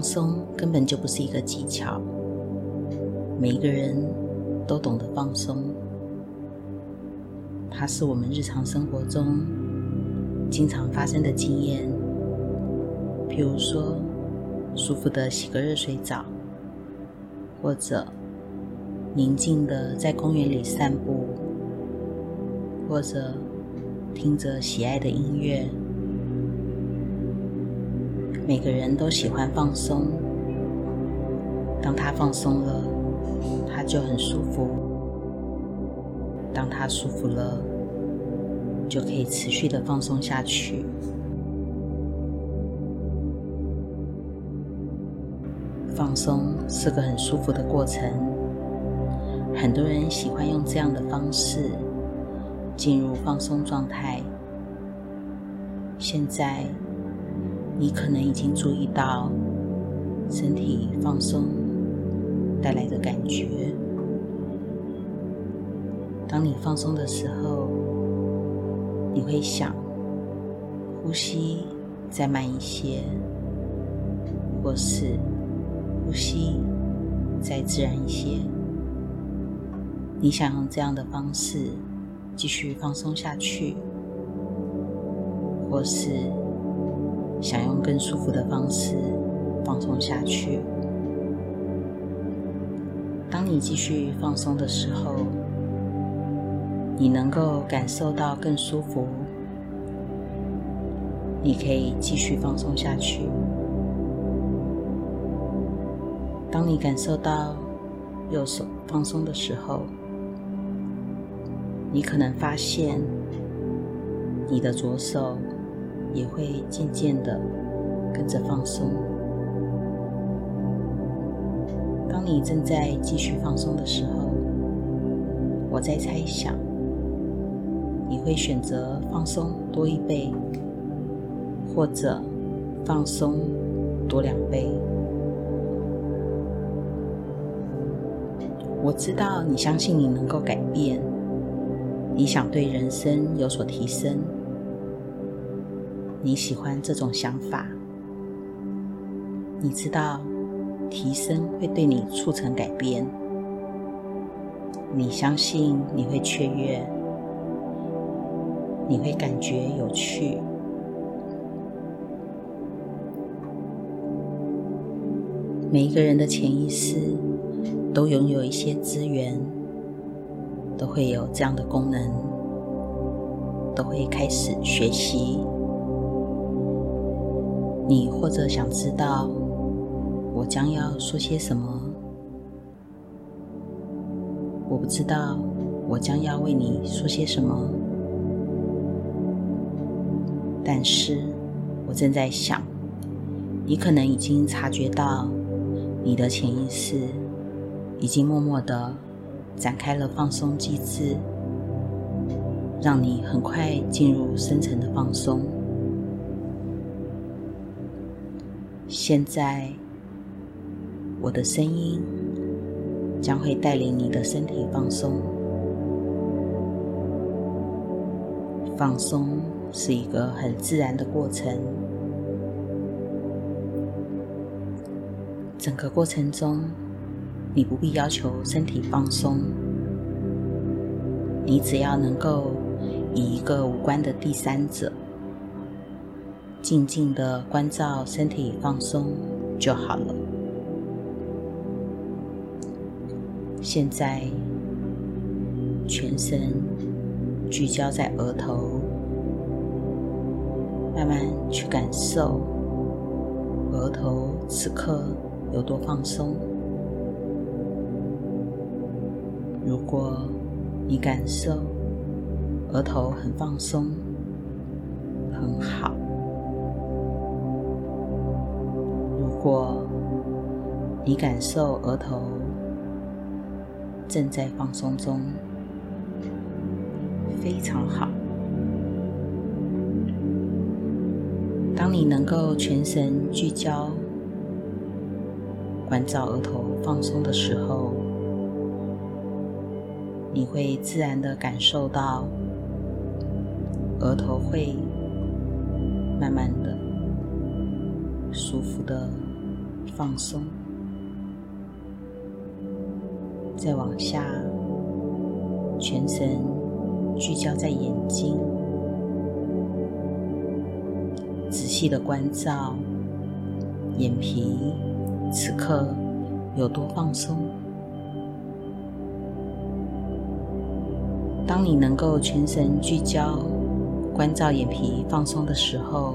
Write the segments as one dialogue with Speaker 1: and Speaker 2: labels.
Speaker 1: 放松根本就不是一个技巧，每一个人都懂得放松，它是我们日常生活中经常发生的经验。比如说，舒服的洗个热水澡，或者宁静的在公园里散步，或者听着喜爱的音乐。每个人都喜欢放松，当他放松了，他就很舒服；当他舒服了，就可以持续的放松下去。放松是个很舒服的过程，很多人喜欢用这样的方式进入放松状态。现在。你可能已经注意到身体放松带来的感觉。当你放松的时候，你会想呼吸再慢一些，或是呼吸再自然一些。你想用这样的方式继续放松下去，或是？想用更舒服的方式放松下去。当你继续放松的时候，你能够感受到更舒服，你可以继续放松下去。当你感受到右手放松的时候，你可能发现你的左手。也会渐渐的跟着放松。当你正在继续放松的时候，我在猜想，你会选择放松多一倍，或者放松多两倍。我知道你相信你能够改变，你想对人生有所提升。你喜欢这种想法，你知道提升会对你促成改变，你相信你会雀跃，你会感觉有趣。每一个人的潜意识都拥有一些资源，都会有这样的功能，都会开始学习。你或者想知道我将要说些什么？我不知道我将要为你说些什么，但是我正在想，你可能已经察觉到，你的潜意识已经默默的展开了放松机制，让你很快进入深层的放松。现在，我的声音将会带领你的身体放松。放松是一个很自然的过程，整个过程中，你不必要求身体放松，你只要能够以一个无关的第三者。静静的关照身体放松就好了。现在，全身聚焦在额头，慢慢去感受额头此刻有多放松。如果你感受额头很放松，很好。如果你感受额头正在放松中，非常好。当你能够全神聚焦，关照额头放松的时候，你会自然的感受到额头会慢慢的、舒服的。放松。再往下，全神聚焦在眼睛，仔细的关照眼皮此刻有多放松。当你能够全神聚焦，关照眼皮放松的时候，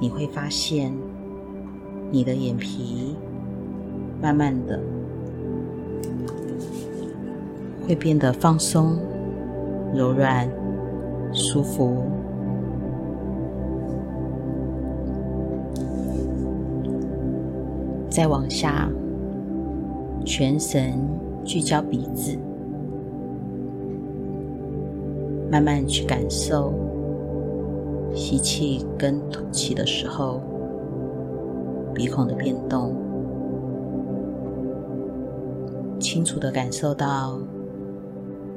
Speaker 1: 你会发现你的眼皮慢慢的会变得放松、柔软、舒服。再往下，全神聚焦鼻子。慢慢去感受吸气跟吐气的时候，鼻孔的变动，清楚的感受到，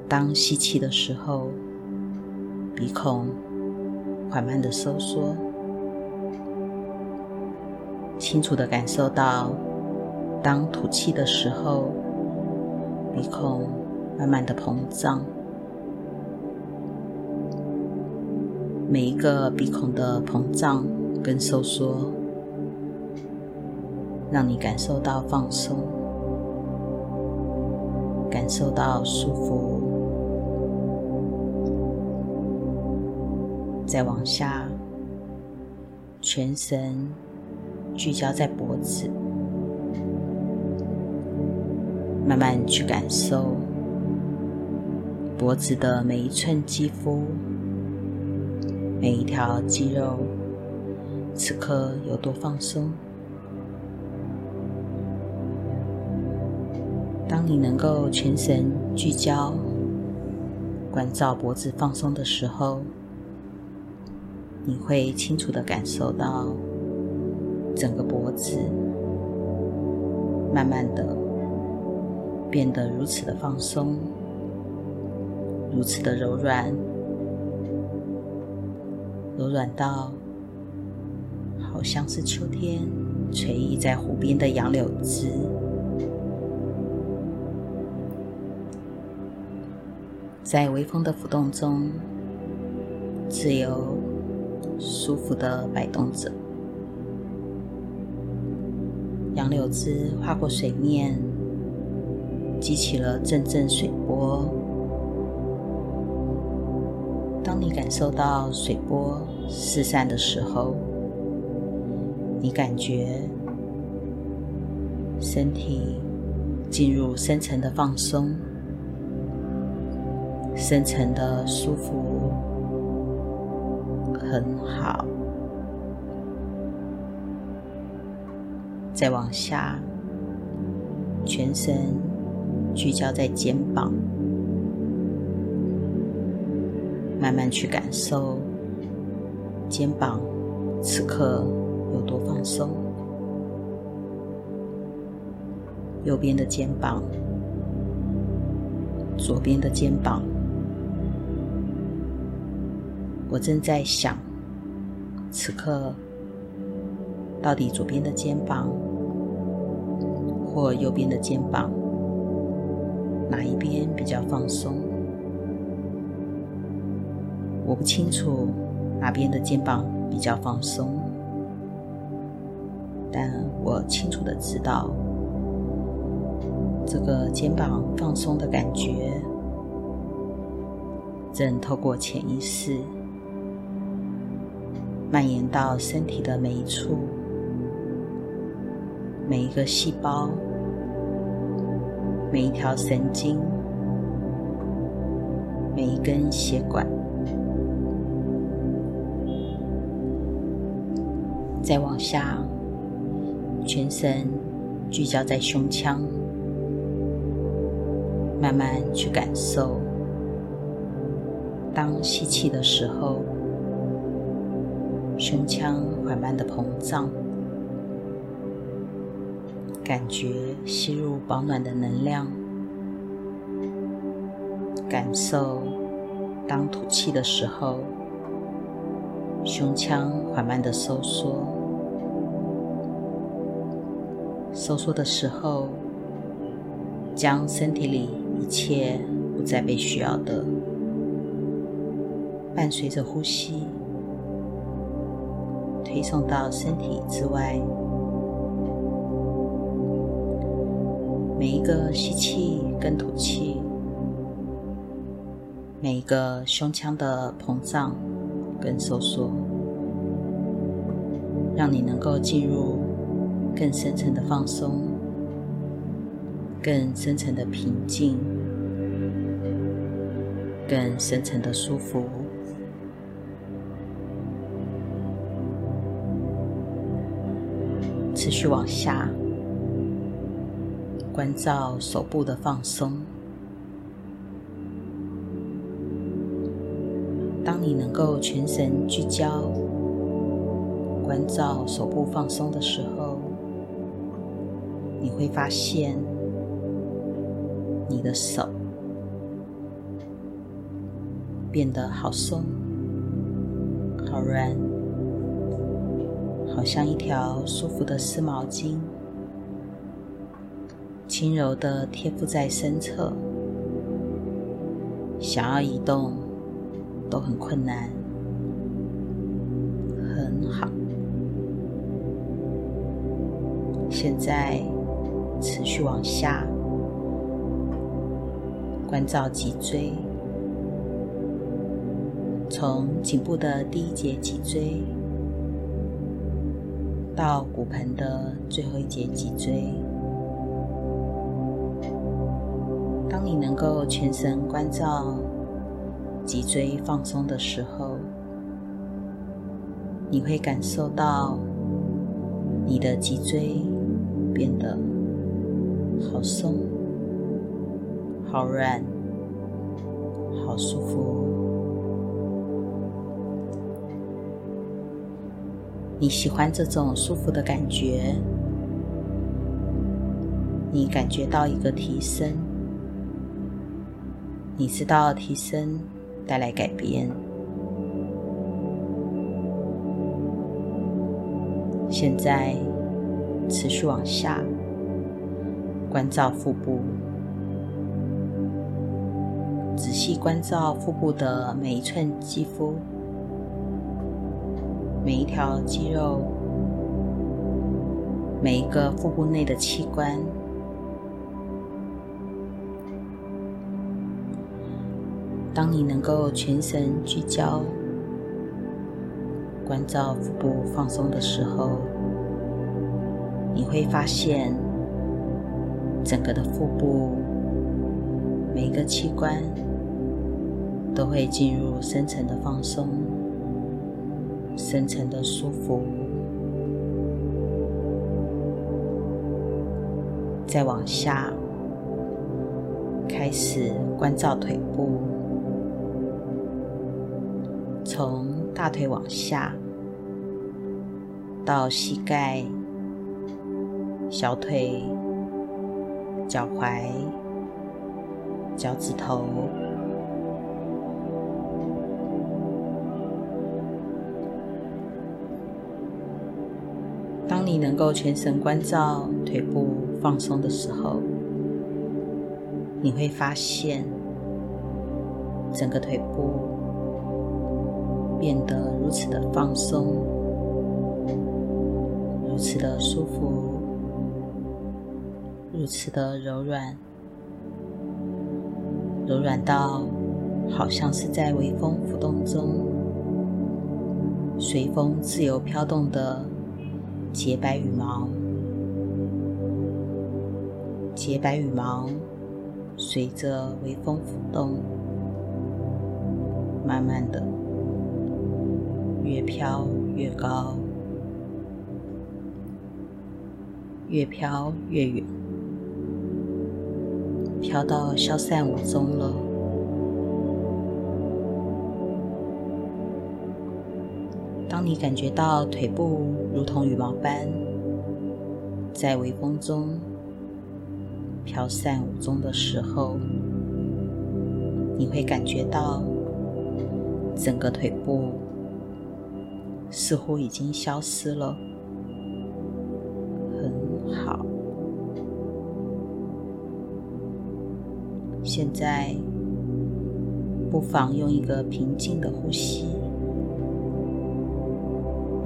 Speaker 1: 当吸气的时候，鼻孔缓慢的收缩，清楚的感受到，当吐气的时候，鼻孔慢慢的膨胀。每一个鼻孔的膨胀跟收缩，让你感受到放松，感受到舒服。再往下，全神聚焦在脖子，慢慢去感受脖子的每一寸肌肤。每一条肌肉此刻有多放松？当你能够全神聚焦、关照脖子放松的时候，你会清楚地感受到整个脖子慢慢的变得如此的放松，如此的柔软。柔软到好像是秋天垂意在湖边的杨柳枝，在微风的浮动中，自由舒服的摆动着。杨柳枝划过水面，激起了阵阵水波。当你感受到水波四散的时候，你感觉身体进入深层的放松，深层的舒服，很好。再往下，全身聚焦在肩膀。慢慢去感受肩膀此刻有多放松，右边的肩膀，左边的肩膀。我正在想，此刻到底左边的肩膀或右边的肩膀，哪一边比较放松？我不清楚哪边的肩膀比较放松，但我清楚的知道，这个肩膀放松的感觉正透过潜意识蔓延到身体的每一处、每一个细胞、每一条神经、每一根血管。再往下，全身聚焦在胸腔，慢慢去感受。当吸气的时候，胸腔缓慢的膨胀，感觉吸入保暖的能量。感受当吐气的时候，胸腔缓慢的收缩。收缩的时候，将身体里一切不再被需要的，伴随着呼吸，推送到身体之外。每一个吸气跟吐气，每一个胸腔的膨胀跟收缩，让你能够进入更深层的放松，更深层的平静，更深层的舒服。持续往下。关照手部的放松。当你能够全神聚焦，关照手部放松的时候，你会发现你的手变得好松、好软，好像一条舒服的湿毛巾。轻柔的贴附在身侧，想要移动都很困难。很好，现在持续往下，关照脊椎，从颈部的第一节脊椎到骨盆的最后一节脊椎。当你能够全神关照脊椎放松的时候，你会感受到你的脊椎变得好松、好软、好舒服。你喜欢这种舒服的感觉？你感觉到一个提升？你知道提升带来改变。现在持续往下，关照腹部，仔细关照腹部的每一寸肌肤、每一条肌肉、每一个腹部内的器官。当你能够全神聚焦，关照腹部放松的时候，你会发现整个的腹部每一个器官都会进入深层的放松、深层的舒服。再往下，开始关照腿部。从大腿往下，到膝盖、小腿、脚踝、脚趾头。能够全神关照腿部放松的时候，你会发现整个腿部。变得如此的放松，如此的舒服，如此的柔软，柔软到好像是在微风浮动中，随风自由飘动的洁白羽毛。洁白羽毛随着微风拂动，慢慢的。越飘越高，越飘越远，飘到消散无踪了。你感觉到腿部如同羽毛般在微风中飘散无踪的时候你会感觉到整个腿部似乎已经消失了很好现在不妨用一个平静的呼吸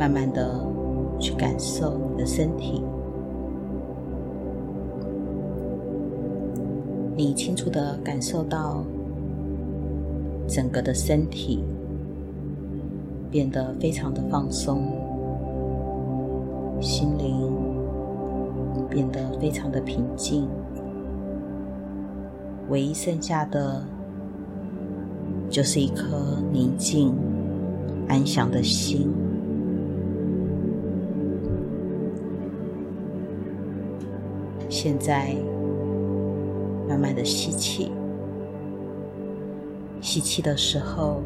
Speaker 1: 慢慢的去感受你的身体。你清楚的感受到整个的身体变得非常的放松，心灵变得非常的平静。唯一剩下的，就是一颗宁静、安详的心。现在，慢慢的吸气，吸气的时候，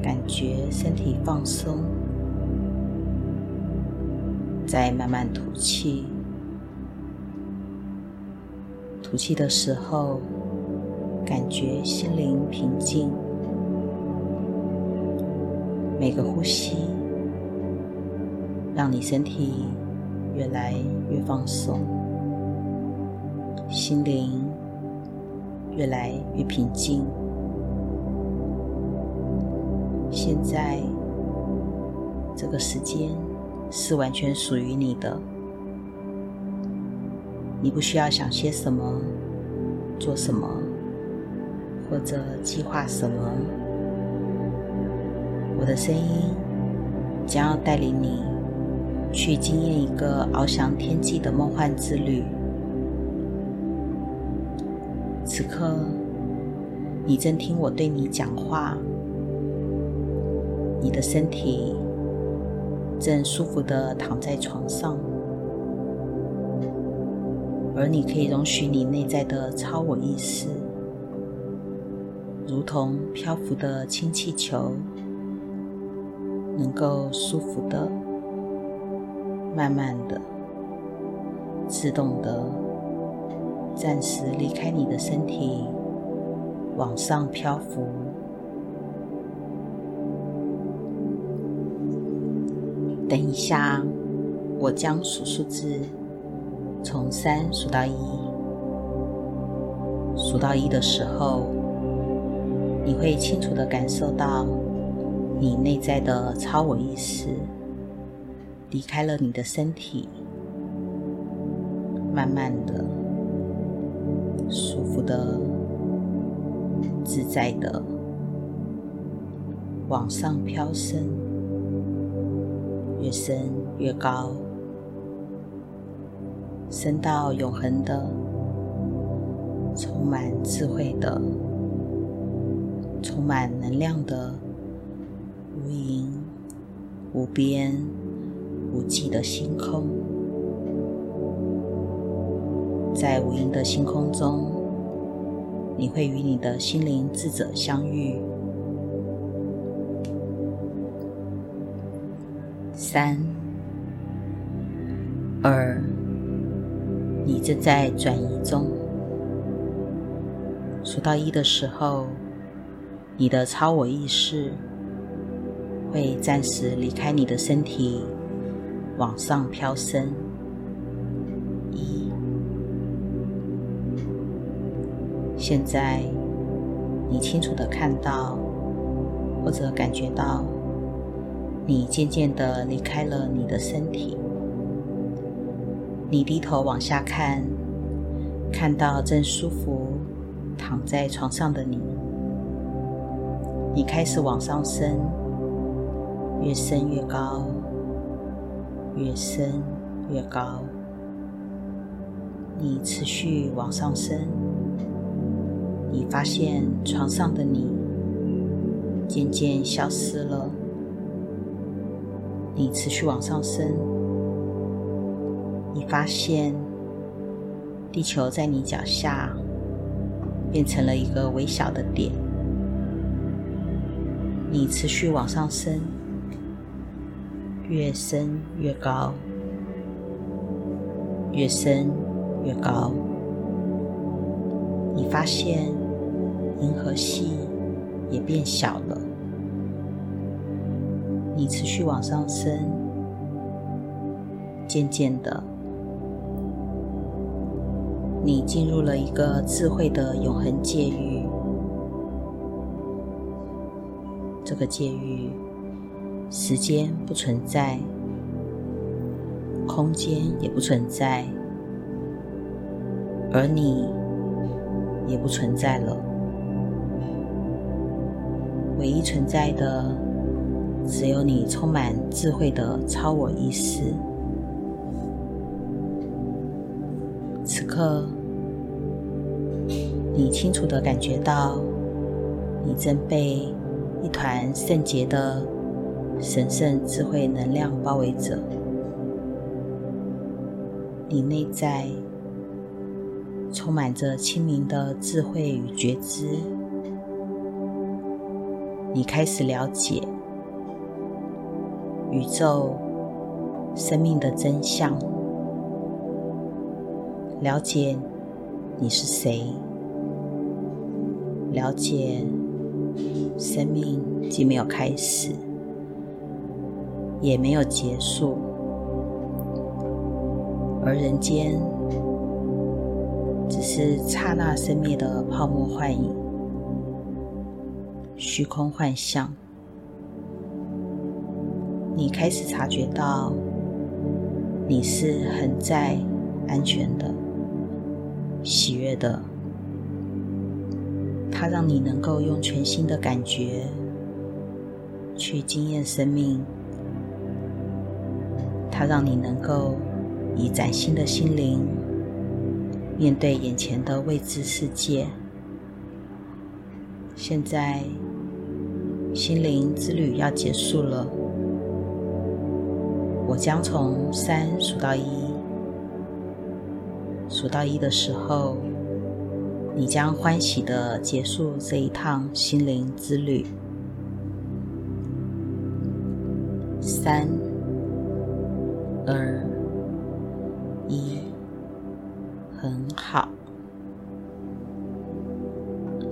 Speaker 1: 感觉身体放松；再慢慢吐气，吐气的时候。感觉心灵平静，每个呼吸让你身体越来越放松，心灵越来越平静。现在这个时间是完全属于你的，你不需要想些什么，做什么。或者计划什么？我的声音将要带领你去经验一个翱翔天际的梦幻之旅。此刻，你正听我对你讲话，你的身体正舒服的躺在床上，而你可以容许你内在的超我意识。如同漂浮的氢气球，能够舒服的、慢慢的、自动的、暂时离开你的身体，往上漂浮。等一下，我将数数字，从三数到一。数到一的时候，你会清楚的感受到，你内在的超我意识离开了你的身体，慢慢的、舒服的、自在的往上飘升，越升越高，升到永恒的、充满智慧的。充满能量的、无垠、无边、无际的星空，在无垠的星空中，你会与你的心灵智者相遇。三、二，你正在转移中。数到一的时候。你的超我意识会暂时离开你的身体，往上飘升。现在你清楚的看到或者感觉到，你渐渐的离开了你的身体。你低头往下看，看到正舒服躺在床上的你。你开始往上升，越升越高，越升越高。你持续往上升，你发现床上的你渐渐消失了。你持续往上升，你发现地球在你脚下变成了一个微小的点。你持续往上升，越升越高，越升越高。你发现银河系也变小了。你持续往上升，渐渐的，你进入了一个智慧的永恒界域。这个界域，时间不存在，空间也不存在，而你也不存在了。唯一存在的，只有你充满智慧的超我意识。此刻，你清楚地感觉到，你正被一团圣洁的神圣智慧能量包围着。你内在充满着清明的智慧与觉知。你开始了解宇宙生命的真相。了解你是谁，了解生命既没有开始，也没有结束，而人间只是刹那生灭的泡沫幻影、虚空幻象。你开始察觉到，你是很在安全的。喜悦的，它让你能够用全新的感觉去经验生命，它让你能够以崭新的心灵面对眼前的未知世界。现在，心灵之旅要结束了，我将从三数到一。数到一的时候，你将欢喜的结束这一趟心灵之旅。三、二、一，很好。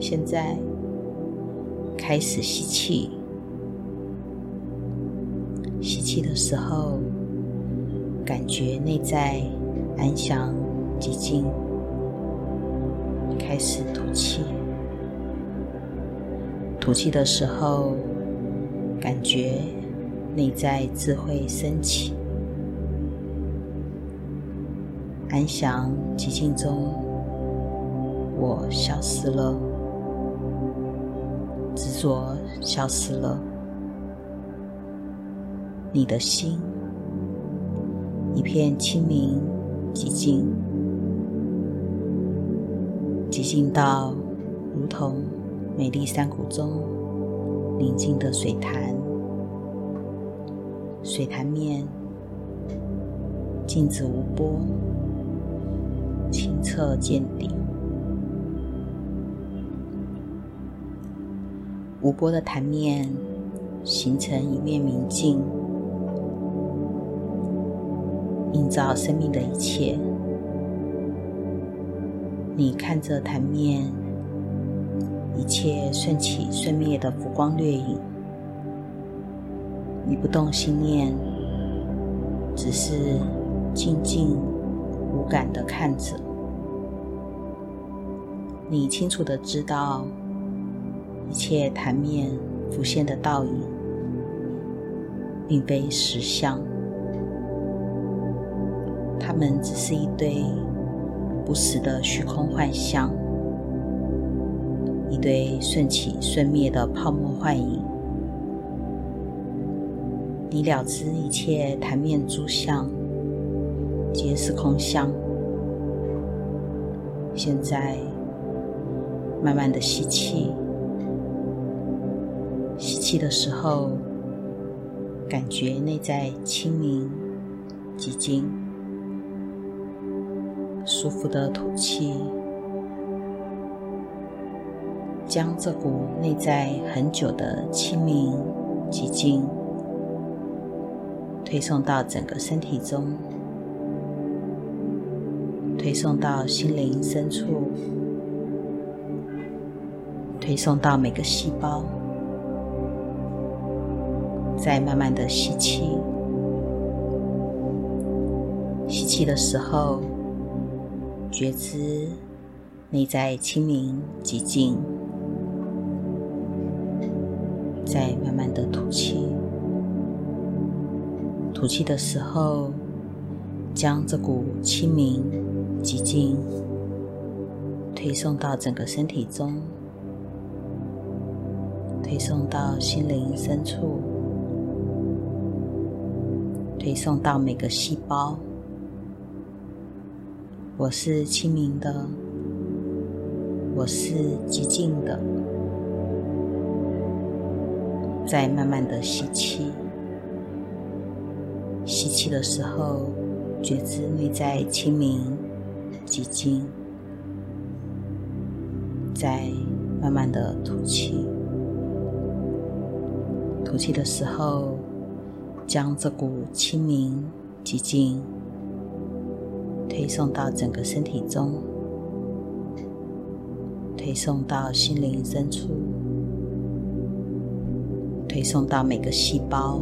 Speaker 1: 现在开始吸气，吸气的时候，感觉内在安详。寂静，开始吐气。吐气的时候，感觉内在智慧升起。安详寂静中，我消失了，执着消失了，你的心一片清明寂静。寂静到如同美丽山谷中宁静的水潭，水潭面静止无波，清澈见底。无波的潭面形成一面明镜，映照生命的一切。你看着潭面，一切瞬起瞬灭的浮光掠影，你不动心念，只是静静无感的看着。你清楚的知道，一切潭面浮现的倒影，并非实相，它们只是一堆。不实的虚空幻象，一堆瞬起瞬灭的泡沫幻影。你了知一切潭面诸相，皆是空相。现在，慢慢的吸气，气的时候，感觉内在清明、寂静。舒服的吐气，将这股内在很久的清明、寂静推送到整个身体中，推送到心灵深处，推送到每个细胞。再慢慢的吸气，吸气的时候。觉知内在清明寂静，再慢慢的吐气。吐气的时候，将这股清明寂静推送到整个身体中，推送到心灵深处，推送到每个细胞。我是清明的，我是寂静的。再慢慢的吸气。吸气的时候，觉知内在清明、寂静；再慢慢的吐气。吐气的时候，将这股清明、寂静推送到整个身体中，推送到心灵深处，推送到每个细胞。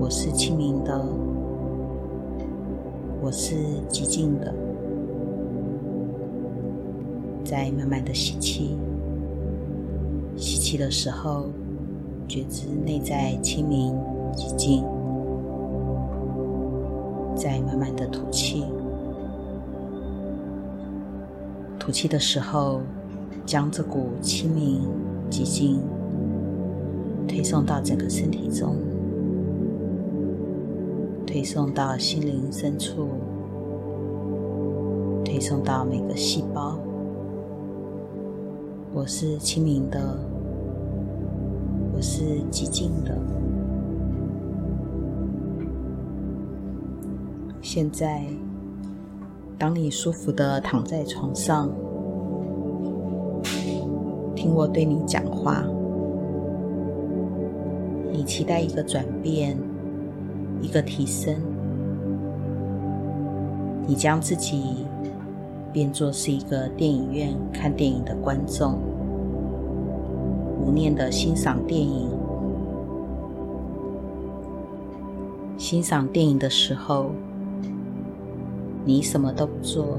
Speaker 1: 我是清明的，我是寂静的。再慢慢的吸气，吸气的时候，觉知内在清明寂静。再慢慢的吐气，吐气的时候，将这股清明寂静推送到整个身体中。推送到心灵深处，推送到每个细胞。我是清明的，我是寂静的。现在，当你舒服的躺在床上，听我对你讲话，你期待一个转变。一个提升，你将自己变作是一个电影院看电影的观众，无念的欣赏电影。欣赏电影的时候，你什么都不做，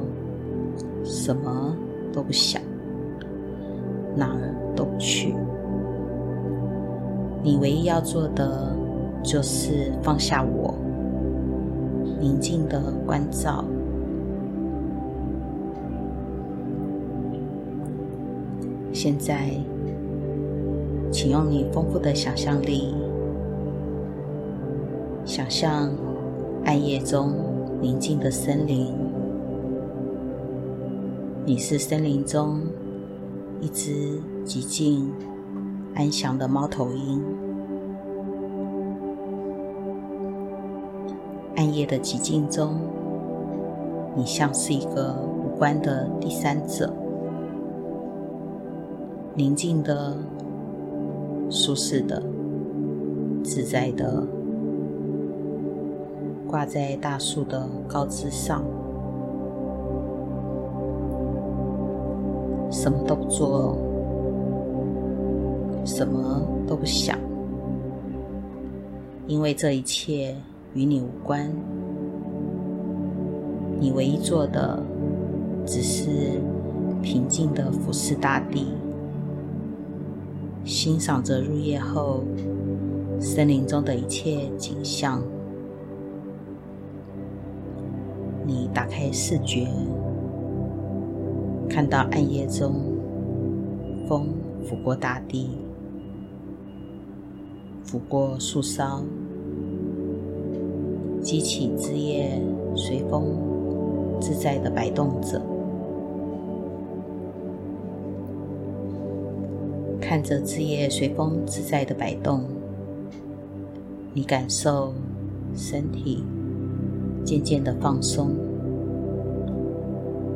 Speaker 1: 什么都不想，哪儿都不去，你唯一要做的。就是放下我，宁静的关照。现在，请用你丰富的想象力，想象暗夜中宁静的森林。你是森林中一只寂静安详的猫头鹰。暗夜的寂静中，你像是一个无关的第三者，宁静的、舒适的、自在的，挂在大树的高枝上，什么都不做，什么都不想，因为这一切。与你无关，你唯一做的只是平静的俯视大地，欣赏着入夜后森林中的一切景象。你打开视觉，看到暗夜中风拂过大地，拂过树梢。激起枝叶随风自在的摆动着，看着枝叶随风自在的摆动，你感受身体渐渐的放松，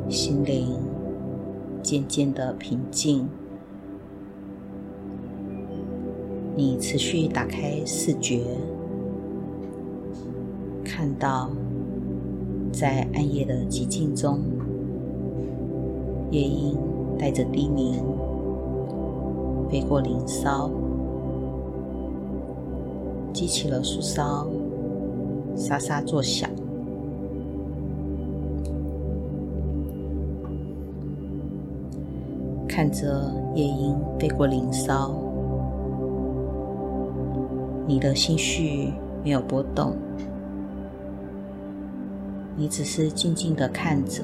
Speaker 1: 心灵渐渐的平静。你持续打开视觉。看到，在暗夜的寂静中，夜莺带着低鸣背过林梢激起了树梢沙沙作响。看着夜莺飞过林梢你的心绪没有波动你只是静静的看着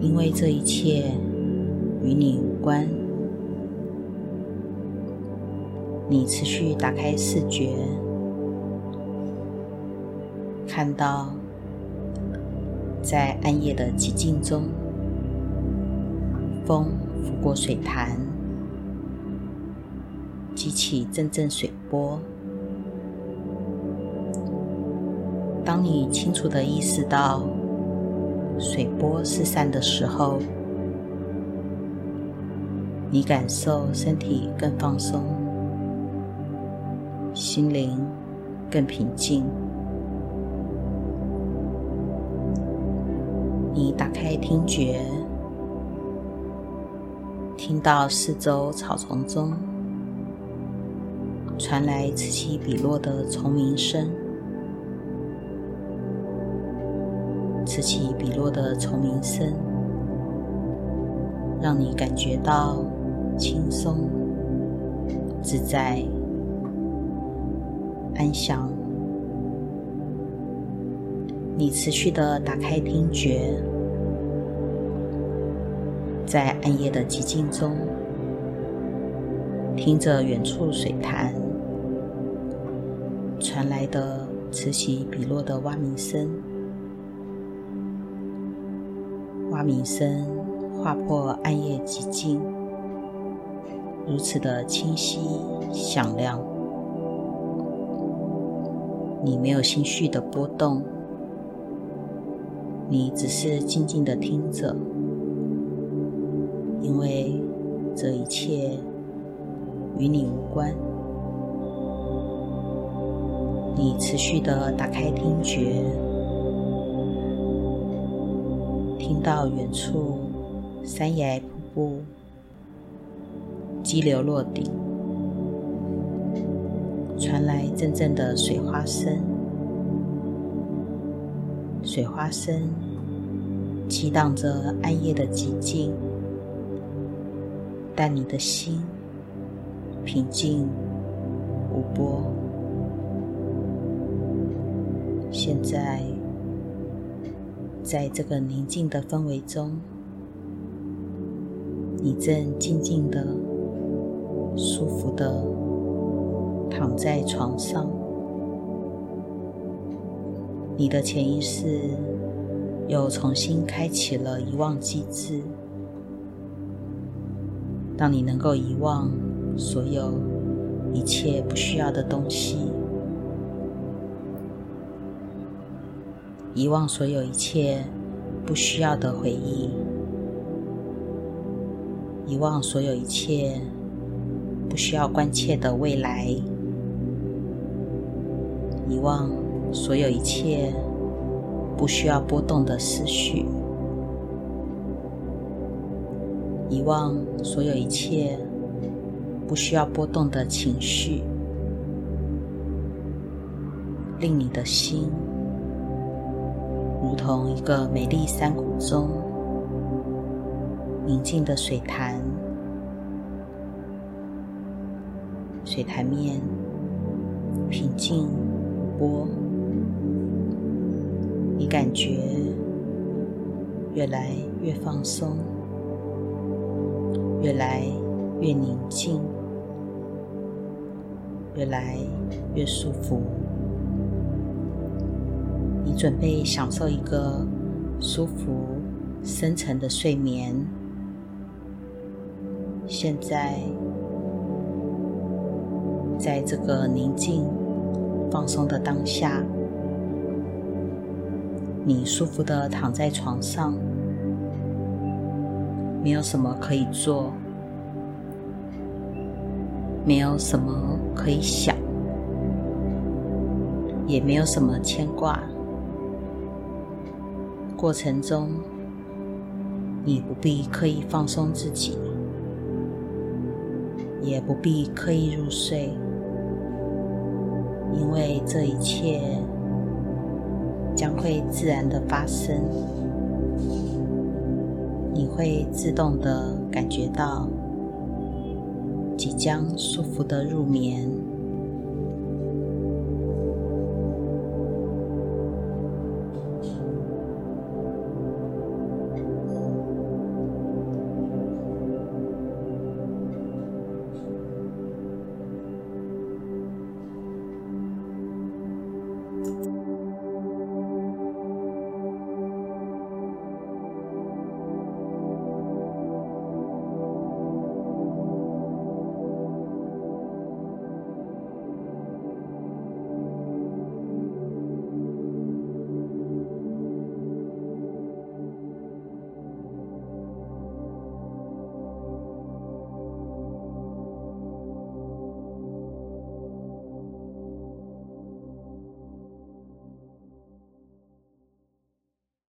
Speaker 1: 因为这一切与你无关。你持续打开视觉，看到在暗夜的寂静中，风拂过水潭，激起阵阵水波。当你清楚的意识到水波四散的时候，你感受身体更放松。心灵更平静。你打开听觉，听到四周草丛中传来此起彼落的虫鸣声。此起彼落的虫鸣声，让你感觉到轻松自在。安详。你持续的打开听觉，在暗夜的寂静中，听着远处水潭传来的此起彼落的蛙鸣声，蛙鸣声划破暗夜寂静，如此的清晰响亮。你没有心绪的波动，你只是静静的听着，因为这一切与你无关。你持续的打开听觉，听到远处山崖瀑布激流落底。传来阵阵的水花声，水花声激荡着暗夜的寂静，但你的心平静无波。现在，在这个宁静的氛围中，你正静静的、舒服的。躺在床上，你的潜意识又重新开启了遗忘机制。当你能够遗忘所有一切不需要的东西，遗忘所有一切不需要的回忆，遗忘所有一切不需要关切的未来。遗忘所有一切不需要波动的思绪，遗忘所有一切不需要波动的情绪，令你的心如同一个美丽山谷中宁静的水潭，水潭面平静无。波，你感觉越来越放松，越来越宁静，越来越舒服。你准备享受一个舒服、深沉的睡眠。现在，在这个宁静。放松的当下，你舒服的躺在床上，没有什么可以做，没有什么可以想，也没有什么牵挂。过程中，你不必刻意放松自己，也不必刻意入睡。因为这一切将会自然的发生，你会自动的感觉到即将舒服的入眠。